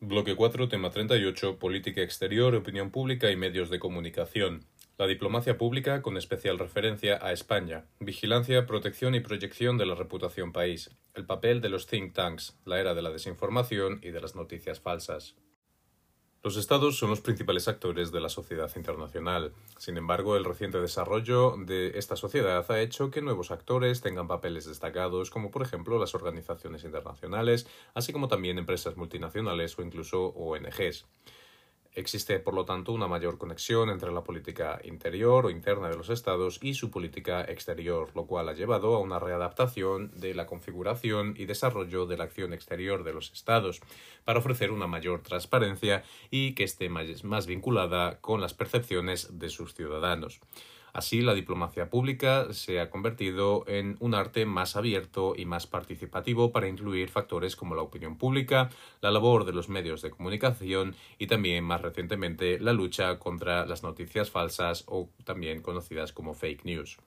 Bloque 4, tema 38, Política exterior, opinión pública y medios de comunicación. La diplomacia pública con especial referencia a España. Vigilancia, protección y proyección de la reputación país. El papel de los think tanks, la era de la desinformación y de las noticias falsas. Los estados son los principales actores de la sociedad internacional. Sin embargo, el reciente desarrollo de esta sociedad ha hecho que nuevos actores tengan papeles destacados, como por ejemplo las organizaciones internacionales, así como también empresas multinacionales o incluso ONGs. Existe, por lo tanto, una mayor conexión entre la política interior o interna de los Estados y su política exterior, lo cual ha llevado a una readaptación de la configuración y desarrollo de la acción exterior de los Estados, para ofrecer una mayor transparencia y que esté más vinculada con las percepciones de sus ciudadanos. Así, la diplomacia pública se ha convertido en un arte más abierto y más participativo para incluir factores como la opinión pública, la labor de los medios de comunicación y también, más recientemente, la lucha contra las noticias falsas o también conocidas como fake news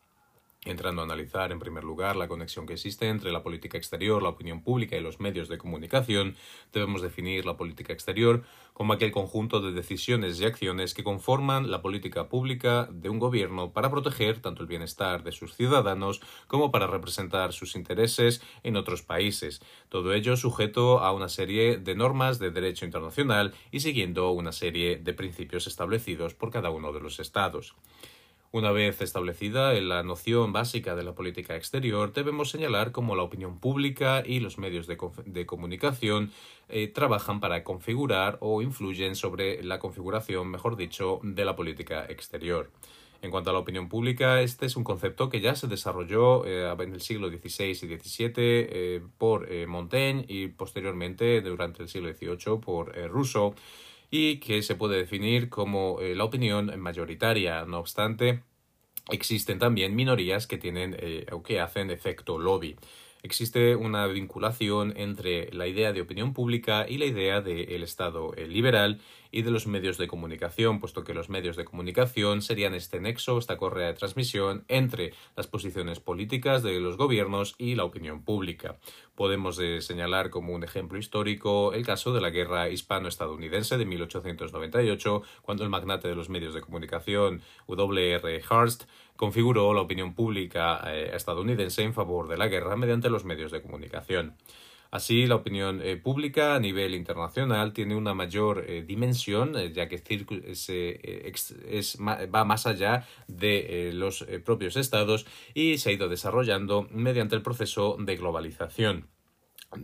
entrando a analizar en primer lugar la conexión que existe entre la política exterior, la opinión pública y los medios de comunicación, debemos definir la política exterior como aquel conjunto de decisiones y acciones que conforman la política pública de un gobierno para proteger tanto el bienestar de sus ciudadanos como para representar sus intereses en otros países, todo ello sujeto a una serie de normas de derecho internacional y siguiendo una serie de principios establecidos por cada uno de los estados. Una vez establecida la noción básica de la política exterior, debemos señalar cómo la opinión pública y los medios de, comunicación eh, trabajan para configurar o influyen sobre la configuración, mejor dicho, de la política exterior. En cuanto a la opinión pública, este es un concepto que ya se desarrolló eh, en el siglo XVI y XVII eh, por Montaigne y posteriormente durante el siglo XVIII por Rousseau y que se puede definir como eh, la opinión mayoritaria. No obstante, existen también minorías que tienen eh, o que hacen efecto lobby existe una vinculación entre la idea de opinión pública y la idea del Estado eh, liberal y de los medios de comunicación, puesto que los medios de comunicación serían este nexo, esta correa de transmisión entre las posiciones políticas de los gobiernos y la opinión pública. Podemos eh, señalar como un ejemplo histórico el caso de la guerra hispano-estadounidense de 1898, cuando el magnate de los medios de comunicación W. R. Hearst configuró la opinión pública eh, estadounidense en favor de la guerra mediante los medios de comunicación. Así, la opinión eh, pública a nivel internacional tiene una mayor eh, dimensión, ya que va más allá de los propios estados y se ha ido desarrollando mediante el proceso de globalización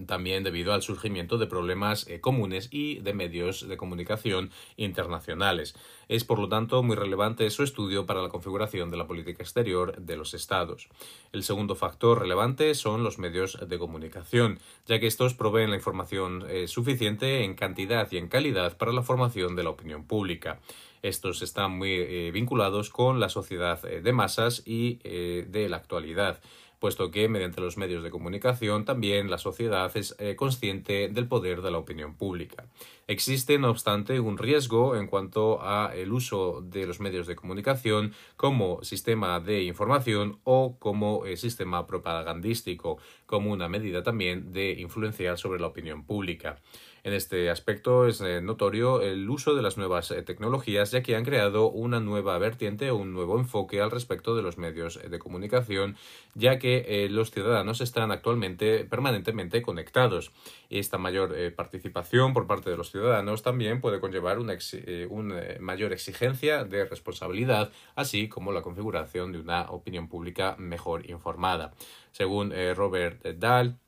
también debido al surgimiento de problemas eh, comunes y de medios de comunicación internacionales. Es, por lo tanto, muy relevante su estudio para la configuración de la política exterior de los Estados. El segundo factor relevante son los medios de comunicación, ya que estos proveen la información eh, suficiente en cantidad y en calidad para la formación de la opinión pública. Estos están muy eh, vinculados con la sociedad de masas y de la actualidad puesto que mediante los medios de comunicación también la sociedad es eh, consciente del poder de la opinión pública. Existe, no obstante, un riesgo en cuanto a el uso de los medios de comunicación como sistema de información o como eh, sistema propagandístico, como una medida también de influenciar sobre la opinión pública. En este aspecto es eh, notorio el uso de las nuevas eh, tecnologías, ya que han creado una nueva vertiente o un nuevo enfoque al respecto de los medios de comunicación, ya que los ciudadanos están actualmente permanentemente conectados. Esta mayor participación por parte de los ciudadanos también puede conllevar una, una mayor exigencia de responsabilidad, así como la configuración de una opinión pública mejor informada. Según Robert Dahl,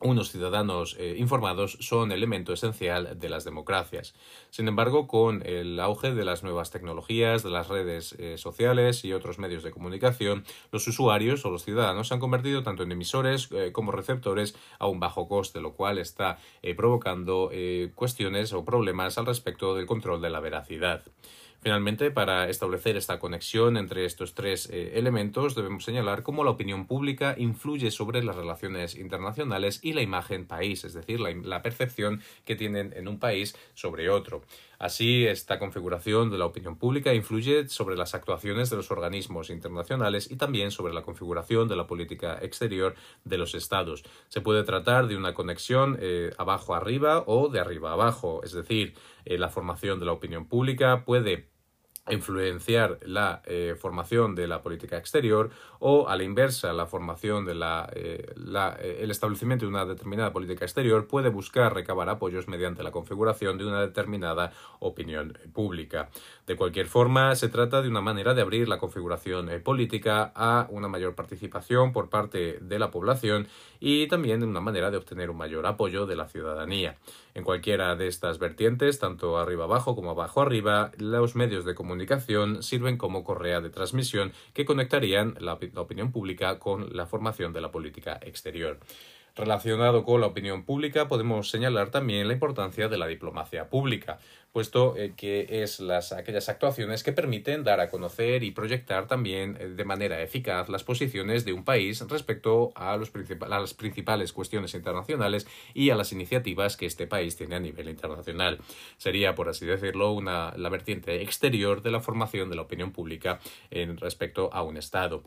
unos ciudadanos eh, informados son elemento esencial de las democracias. Sin embargo, con el auge de las nuevas tecnologías, de las redes eh, sociales y otros medios de comunicación, los usuarios o los ciudadanos se han convertido tanto en emisores eh, como receptores a un bajo coste, lo cual está provocando cuestiones o problemas al respecto del control de la veracidad. Finalmente, para establecer esta conexión entre estos tres eh, elementos, debemos señalar cómo la opinión pública influye sobre las relaciones internacionales y la imagen país, es decir, la, percepción que tienen en un país sobre otro. Así, esta configuración de la opinión pública influye sobre las actuaciones de los organismos internacionales y también sobre la configuración de la política exterior de los estados. Se puede tratar de una conexión eh, abajo arriba o de arriba abajo, es decir, eh, la formación de la opinión pública puede influenciar la eh, formación de la política exterior o a la inversa la formación de la, eh, eh, el establecimiento de una determinada política exterior puede buscar recabar apoyos mediante la configuración de una determinada opinión pública. De cualquier forma, se trata de una manera de abrir la configuración política a una mayor participación por parte de la población y también de una manera de obtener un mayor apoyo de la ciudadanía. En cualquiera de estas vertientes, tanto arriba abajo como abajo arriba, los medios de comunicación sirven como correa de transmisión que conectarían la, opinión pública con la formación de la política exterior. Relacionado con la opinión pública, podemos señalar también la importancia de la diplomacia pública, puesto eh, que es las, aquellas actuaciones que permiten dar a conocer y proyectar también eh, de manera eficaz las posiciones de un país respecto a, las principales cuestiones internacionales y a las iniciativas que este país tiene a nivel internacional. Sería, por así decirlo, una, la vertiente exterior de la formación de la opinión pública en respecto a un Estado.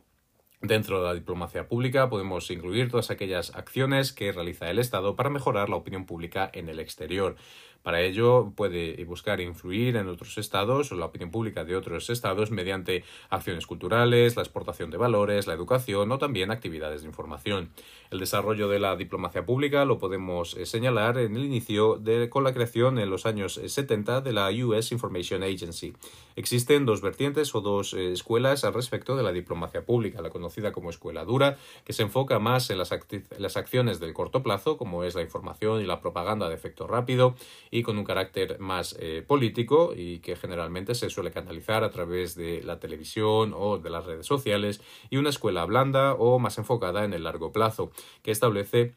Dentro de la diplomacia pública podemos incluir todas aquellas acciones que realiza el Estado para mejorar la opinión pública en el exterior. Para ello puede buscar influir en otros estados o la opinión pública de otros estados mediante acciones culturales, la exportación de valores, la educación o también actividades de información. El desarrollo de la diplomacia pública lo podemos eh, señalar en el inicio de, con la creación en los años 70 de la US Information Agency. Existen dos vertientes o dos eh, escuelas al respecto de la diplomacia pública, la conocida como escuela dura, que se enfoca más en las, las acciones del corto plazo, como es la información y la propaganda de efecto rápido, y con un carácter más eh, político y que generalmente se suele canalizar a través de la televisión o de las redes sociales y una escuela blanda o más enfocada en el largo plazo que establece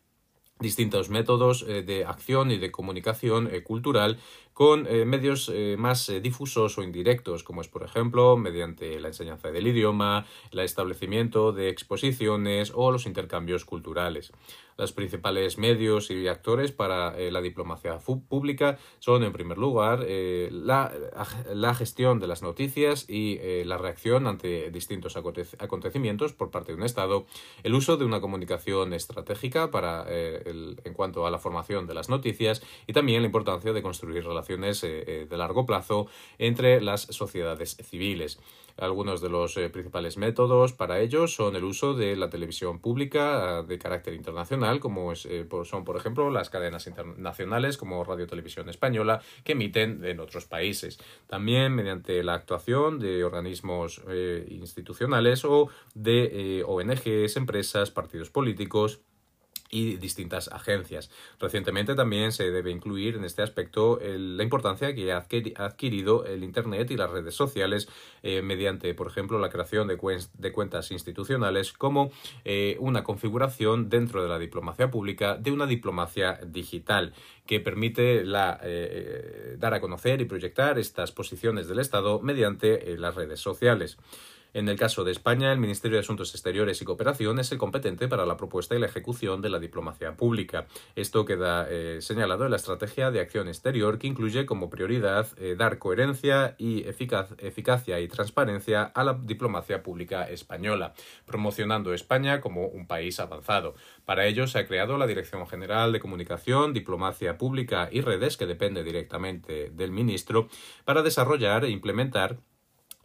distintos métodos eh, de acción y de comunicación eh, cultural con eh, medios más difusos o indirectos, como es por ejemplo mediante la enseñanza del idioma, el establecimiento de exposiciones o los intercambios culturales. Los principales medios y actores para la diplomacia pública son, en primer lugar, la, la, gestión de las noticias y la reacción ante distintos acontecimientos por parte de un Estado, el uso de una comunicación estratégica para en cuanto a la formación de las noticias y también la importancia de construir relaciones eh, eh, de largo plazo entre las sociedades civiles. Algunos de los eh, principales métodos para ello son el uso de la televisión pública de carácter internacional, como son, por ejemplo, las cadenas internacionales como Radio Televisión Española, que emiten en otros países. También mediante la actuación de organismos institucionales o de ONGs, empresas, partidos políticos, y distintas agencias. Recientemente también se debe incluir en este aspecto la importancia que ha adquirido el Internet y las redes sociales eh, mediante, por ejemplo, la creación de, cuentas institucionales como eh, una configuración dentro de la diplomacia pública de una diplomacia digital que permite eh, dar a conocer y proyectar estas posiciones del Estado mediante las redes sociales. En el caso de España, el Ministerio de Asuntos Exteriores y Cooperación es el competente para la propuesta y la ejecución de la diplomacia pública. Esto queda eh, señalado en la estrategia de acción exterior que incluye como prioridad eh, dar coherencia y eficacia y transparencia a la diplomacia pública española, promocionando España como un país avanzado. Para ello se ha creado la Dirección General de Comunicación, Diplomacia Pública y Redes, que depende directamente del ministro, para desarrollar e implementar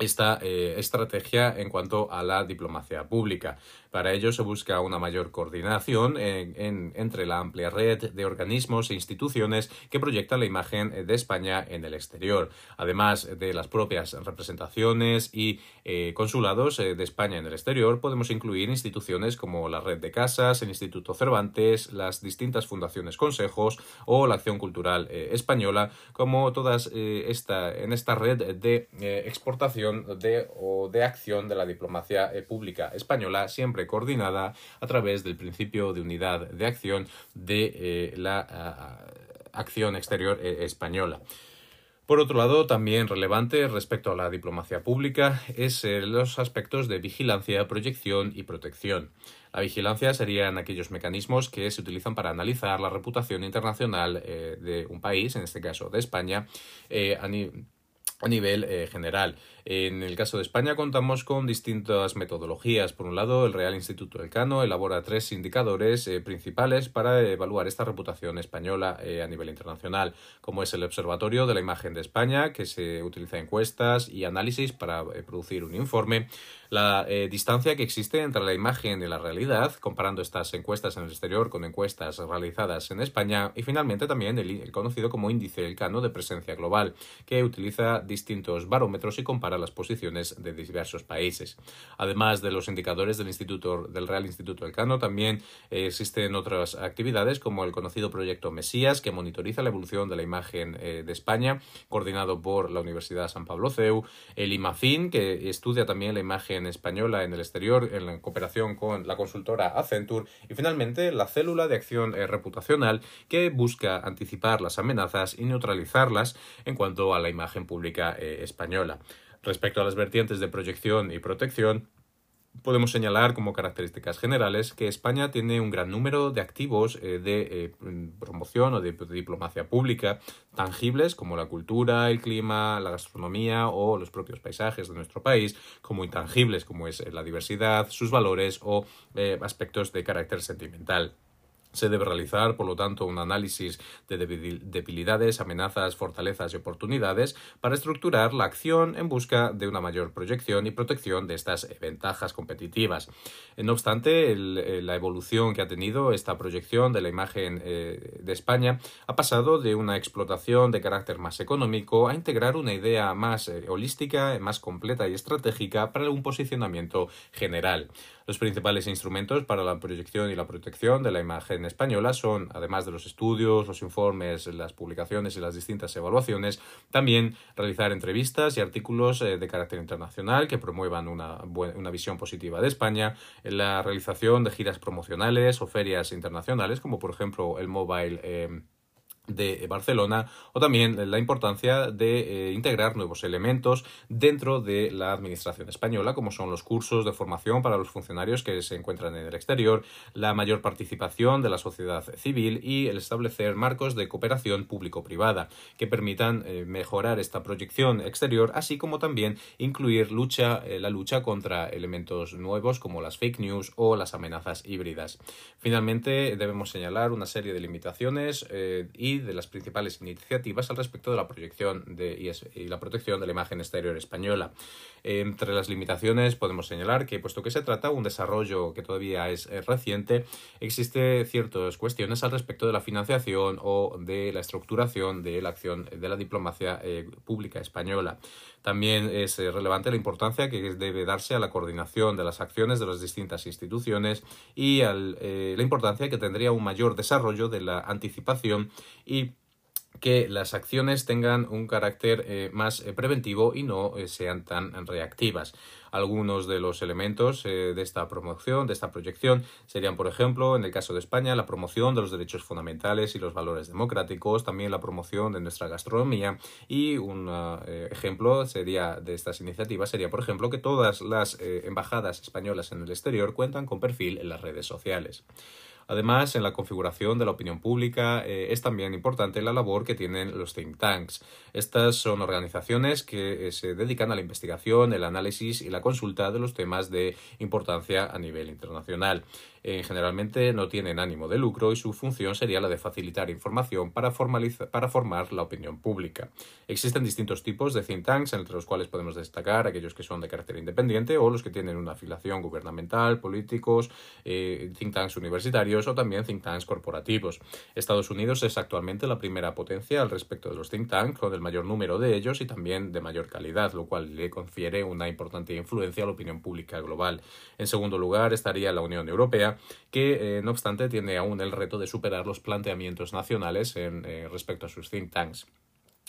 esta eh, estrategia en cuanto a la diplomacia pública. Para ello se busca una mayor coordinación entre la amplia red de organismos e instituciones que proyectan la imagen de España en el exterior, además de las propias representaciones y eh, consulados eh, de España en el exterior. Podemos incluir instituciones como la Red de Casas, el Instituto Cervantes, las distintas fundaciones consejos o la Acción Cultural Española, como todas esta, en esta red de exportación de, o de acción de la diplomacia eh, pública española, siempre coordinada a través del principio de unidad de acción de eh, la acción exterior eh, española. Por otro lado, también relevante respecto a la diplomacia pública es eh, los aspectos de vigilancia, proyección y protección. La vigilancia serían aquellos mecanismos que se utilizan para analizar la reputación internacional de un país, en este caso de España, a nivel eh, general. En el caso de España contamos con distintas metodologías. Por un lado, el Real Instituto Elcano elabora tres indicadores eh, principales para evaluar esta reputación española eh, a nivel internacional, como es el Observatorio de la Imagen de España, que se utiliza encuestas y análisis para producir un informe, la distancia que existe entre la imagen y la realidad, comparando estas encuestas en el exterior con encuestas realizadas en España, y finalmente también el, el conocido como Índice Elcano de Presencia Global, que utiliza distintos barómetros y compara las posiciones de diversos países. Además de los indicadores del Instituto del Real Instituto Elcano, también eh, existen otras actividades como el conocido proyecto Mesías, que monitoriza la evolución de la imagen eh, de España, coordinado por la Universidad San Pablo CEU, el IMAFIN, que estudia también la imagen española en el exterior en cooperación con la consultora Accenture, y finalmente la célula de acción eh, reputacional, que busca anticipar las amenazas y neutralizarlas en cuanto a la imagen pública eh, española. Respecto a las vertientes de proyección y protección, Podemos señalar como características generales que España tiene un gran número de activos eh, de eh, promoción o de, diplomacia pública tangibles como la cultura, el clima, la gastronomía o los propios paisajes de nuestro país, como intangibles como es la diversidad, sus valores o aspectos de carácter sentimental. Se debe realizar, por lo tanto, un análisis de debilidades, amenazas, fortalezas y oportunidades para estructurar la acción en busca de una mayor proyección y protección de estas ventajas competitivas. No obstante, eh, la evolución que ha tenido esta proyección de la imagen eh, de España ha pasado de una explotación de carácter más económico a integrar una idea más eh, holística, más completa y estratégica para un posicionamiento general. Los principales instrumentos para la proyección y la protección de la imagen española son, además de los estudios, los informes, las publicaciones y las distintas evaluaciones, también realizar entrevistas y artículos eh, de carácter internacional que promuevan una, una visión positiva de España, la realización de giras promocionales o ferias internacionales, como por ejemplo el Mobile. Eh, de Barcelona o también la importancia de eh, integrar nuevos elementos dentro de la administración española como son los cursos de formación para los funcionarios que se encuentran en el exterior, la mayor participación de la sociedad civil y el establecer marcos de cooperación público-privada que permitan eh, mejorar esta proyección exterior así como también incluir lucha, eh, la lucha contra elementos nuevos como las fake news o las amenazas híbridas. Finalmente debemos señalar una serie de limitaciones y de las principales iniciativas al respecto de la proyección de, y, la protección de la imagen exterior española. Entre las limitaciones podemos señalar que, puesto que se trata de un desarrollo que todavía es, reciente, existe ciertas cuestiones al respecto de la financiación o de la estructuración de la acción de la diplomacia eh, pública española. También es eh, relevante la importancia que debe darse a la coordinación de las acciones de las distintas instituciones y eh, la importancia que tendría un mayor desarrollo de la anticipación y que las acciones tengan un carácter eh, más eh, preventivo y no eh, sean tan reactivas. Algunos de los elementos de esta promoción, de esta proyección, serían, por ejemplo, en el caso de España, la promoción de los derechos fundamentales y los valores democráticos, también la promoción de nuestra gastronomía y un ejemplo sería de estas iniciativas sería, por ejemplo, que todas las embajadas españolas en el exterior cuentan con perfil en las redes sociales. Además, en la configuración de la opinión pública eh, es también importante la labor que tienen los think tanks. Estas son organizaciones que eh, se dedican a la investigación, el análisis y la consulta de los temas de importancia a nivel internacional. Eh, generalmente no tienen ánimo de lucro y su función sería la de facilitar información para, para formar la opinión pública. Existen distintos tipos de think tanks, entre los cuales podemos destacar aquellos que son de carácter independiente o los que tienen una afiliación gubernamental, políticos, eh, think tanks universitarios o también think tanks corporativos. Estados Unidos es actualmente la primera potencia al respecto de los think tanks, con el mayor número de ellos y también de mayor calidad, lo cual le confiere una importante influencia a la opinión pública global. En segundo lugar estaría la Unión Europea, que eh, no obstante tiene aún el reto de superar los planteamientos nacionales en, eh, respecto a sus think tanks.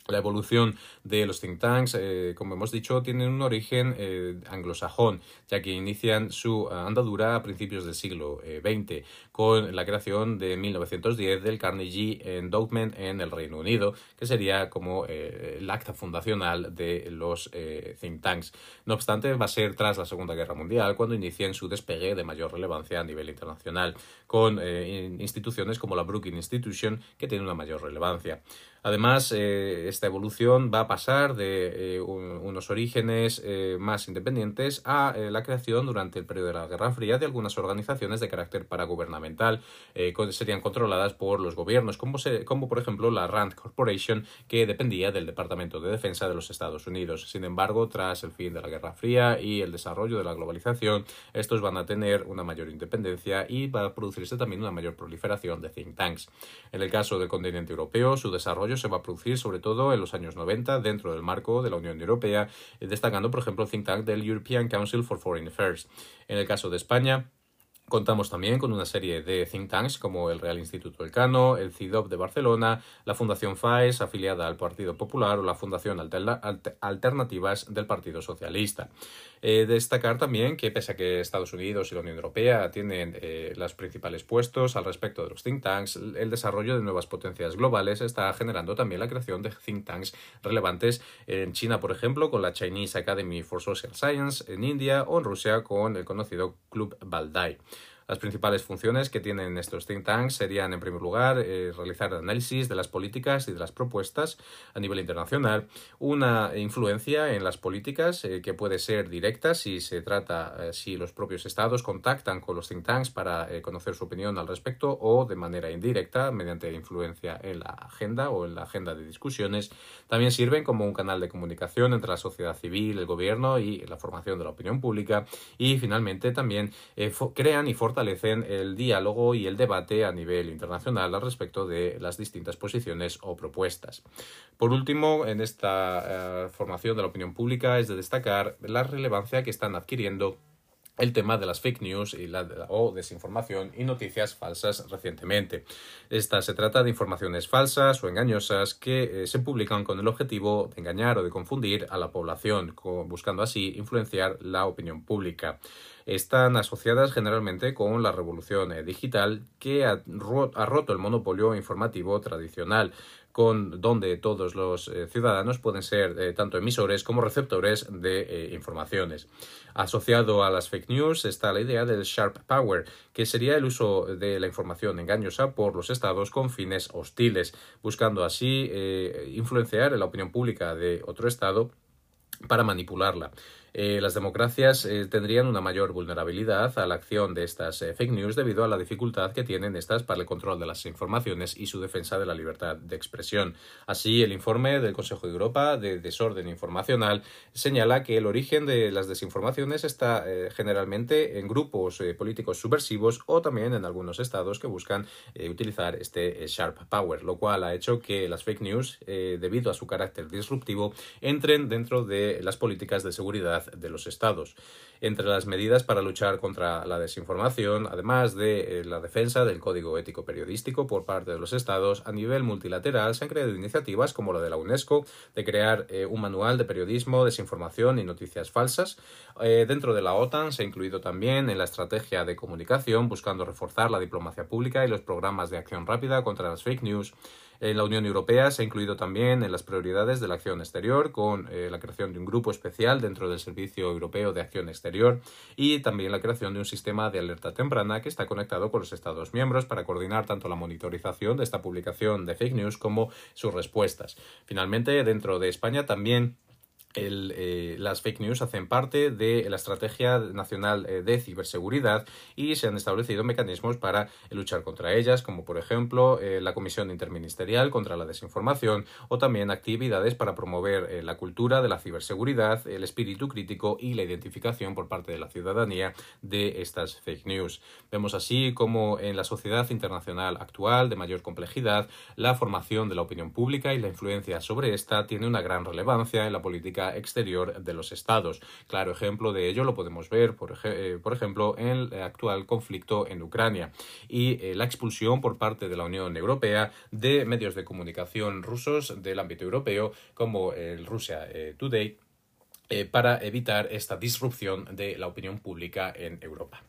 La evolución de los think tanks, eh, como hemos dicho, tiene un origen anglosajón, ya que inician su andadura a principios del siglo XX, con la creación de 1910 del Carnegie Endowment en el Reino Unido, que sería como eh, el acta fundacional de los eh, think tanks. No obstante, va a ser tras la Segunda Guerra Mundial cuando inicien su despegue de mayor relevancia a nivel internacional, con eh, instituciones como la Brookings Institution, que tiene una mayor relevancia. Además, eh, esta evolución va a pasar de eh, unos orígenes eh, más independientes a la creación durante el periodo de la Guerra Fría de algunas organizaciones de carácter paragubernamental que serían controladas por los gobiernos, como, como por ejemplo la RAND Corporation, que dependía del Departamento de Defensa de los Estados Unidos. Sin embargo, tras el fin de la Guerra Fría y el desarrollo de la globalización, estos van a tener una mayor independencia y va a producirse también una mayor proliferación de think tanks. En el caso del continente europeo, su desarrollo se va a producir sobre todo en los años 90 dentro del marco de la Unión Europea, destacando por ejemplo think tank del European Council for Foreign Affairs. En el caso de España, Contamos también con una serie de think tanks como el Real Instituto Elcano, el CIDOP de Barcelona, la Fundación FAES, afiliada al Partido Popular, o la Fundación Alternativas del Partido Socialista. Destacar también que pese a que Estados Unidos y la Unión Europea tienen eh, los principales puestos al respecto de los think tanks, el desarrollo de nuevas potencias globales está generando también la creación de think tanks relevantes en China, por ejemplo, con la Chinese Academy for Social Science, en India o en Rusia con el conocido Club Baldai. Las principales funciones que tienen estos think tanks serían, en primer lugar, eh, realizar análisis de las políticas y de las propuestas a nivel internacional, una influencia en las políticas eh, que puede ser directa si se trata, eh, si los propios estados contactan con los think tanks para conocer su opinión al respecto o de manera indirecta mediante influencia en la agenda o en la agenda de discusiones. También sirven como un canal de comunicación entre la sociedad civil, el gobierno y la formación de la opinión pública y finalmente también crean y fortalecen el diálogo y el debate a nivel internacional al respecto de las distintas posiciones o propuestas. Por último, en esta eh, formación de la opinión pública es de destacar la relevancia que están adquiriendo el tema de las fake news o desinformación y noticias falsas recientemente. Esta se trata de informaciones falsas o engañosas que eh, se publican con el objetivo de engañar o de confundir a la población, buscando así influenciar la opinión pública están asociadas generalmente con la revolución eh, digital que ha, roto el monopolio informativo tradicional con donde todos los eh, ciudadanos pueden ser eh, tanto emisores como receptores de informaciones. Asociado a las fake news está la idea del sharp power, que sería el uso de la información engañosa por los estados con fines hostiles, buscando así influenciar la opinión pública de otro estado para manipularla. Eh, las democracias eh, tendrían una mayor vulnerabilidad a la acción de estas eh, fake news debido a la dificultad que tienen estas para el control de las informaciones y su defensa de la libertad de expresión. Así, el informe del Consejo de Europa de Desorden Informacional señala que el origen de las desinformaciones está generalmente en grupos políticos subversivos o también en algunos estados que buscan utilizar este sharp power, lo cual ha hecho que las fake news, debido a su carácter disruptivo, entren dentro de las políticas de seguridad de los estados. Entre las medidas para luchar contra la desinformación, además de eh, la defensa del código ético periodístico por parte de los estados, a nivel multilateral se han creado iniciativas como la de la UNESCO de crear eh, un manual de periodismo, desinformación y noticias falsas. Eh, dentro de la OTAN se ha incluido también en la estrategia de comunicación buscando reforzar la diplomacia pública y los programas de acción rápida contra las fake news. En la Unión Europea se ha incluido también en las prioridades de la acción exterior con la creación de un grupo especial dentro del Servicio Europeo de Acción Exterior y también la creación de un sistema de alerta temprana que está conectado con los Estados miembros para coordinar tanto la monitorización de esta publicación de fake news como sus respuestas. Finalmente, dentro de España también eh, las fake news hacen parte de la Estrategia Nacional eh, de Ciberseguridad y se han establecido mecanismos para luchar contra ellas, como por ejemplo eh, la Comisión Interministerial contra la Desinformación o también actividades para promover la cultura de la ciberseguridad, el espíritu crítico y la identificación por parte de la ciudadanía de estas fake news. Vemos así como en la sociedad internacional actual de mayor complejidad, la formación de la opinión pública y la influencia sobre esta tiene una gran relevancia en la política exterior de los estados. Claro ejemplo de ello lo podemos ver, por, eh, ejemplo, en el actual conflicto en Ucrania y eh, la expulsión por parte de la Unión Europea de medios de comunicación rusos del ámbito europeo como el Russia eh, Today para evitar esta disrupción de la opinión pública en Europa.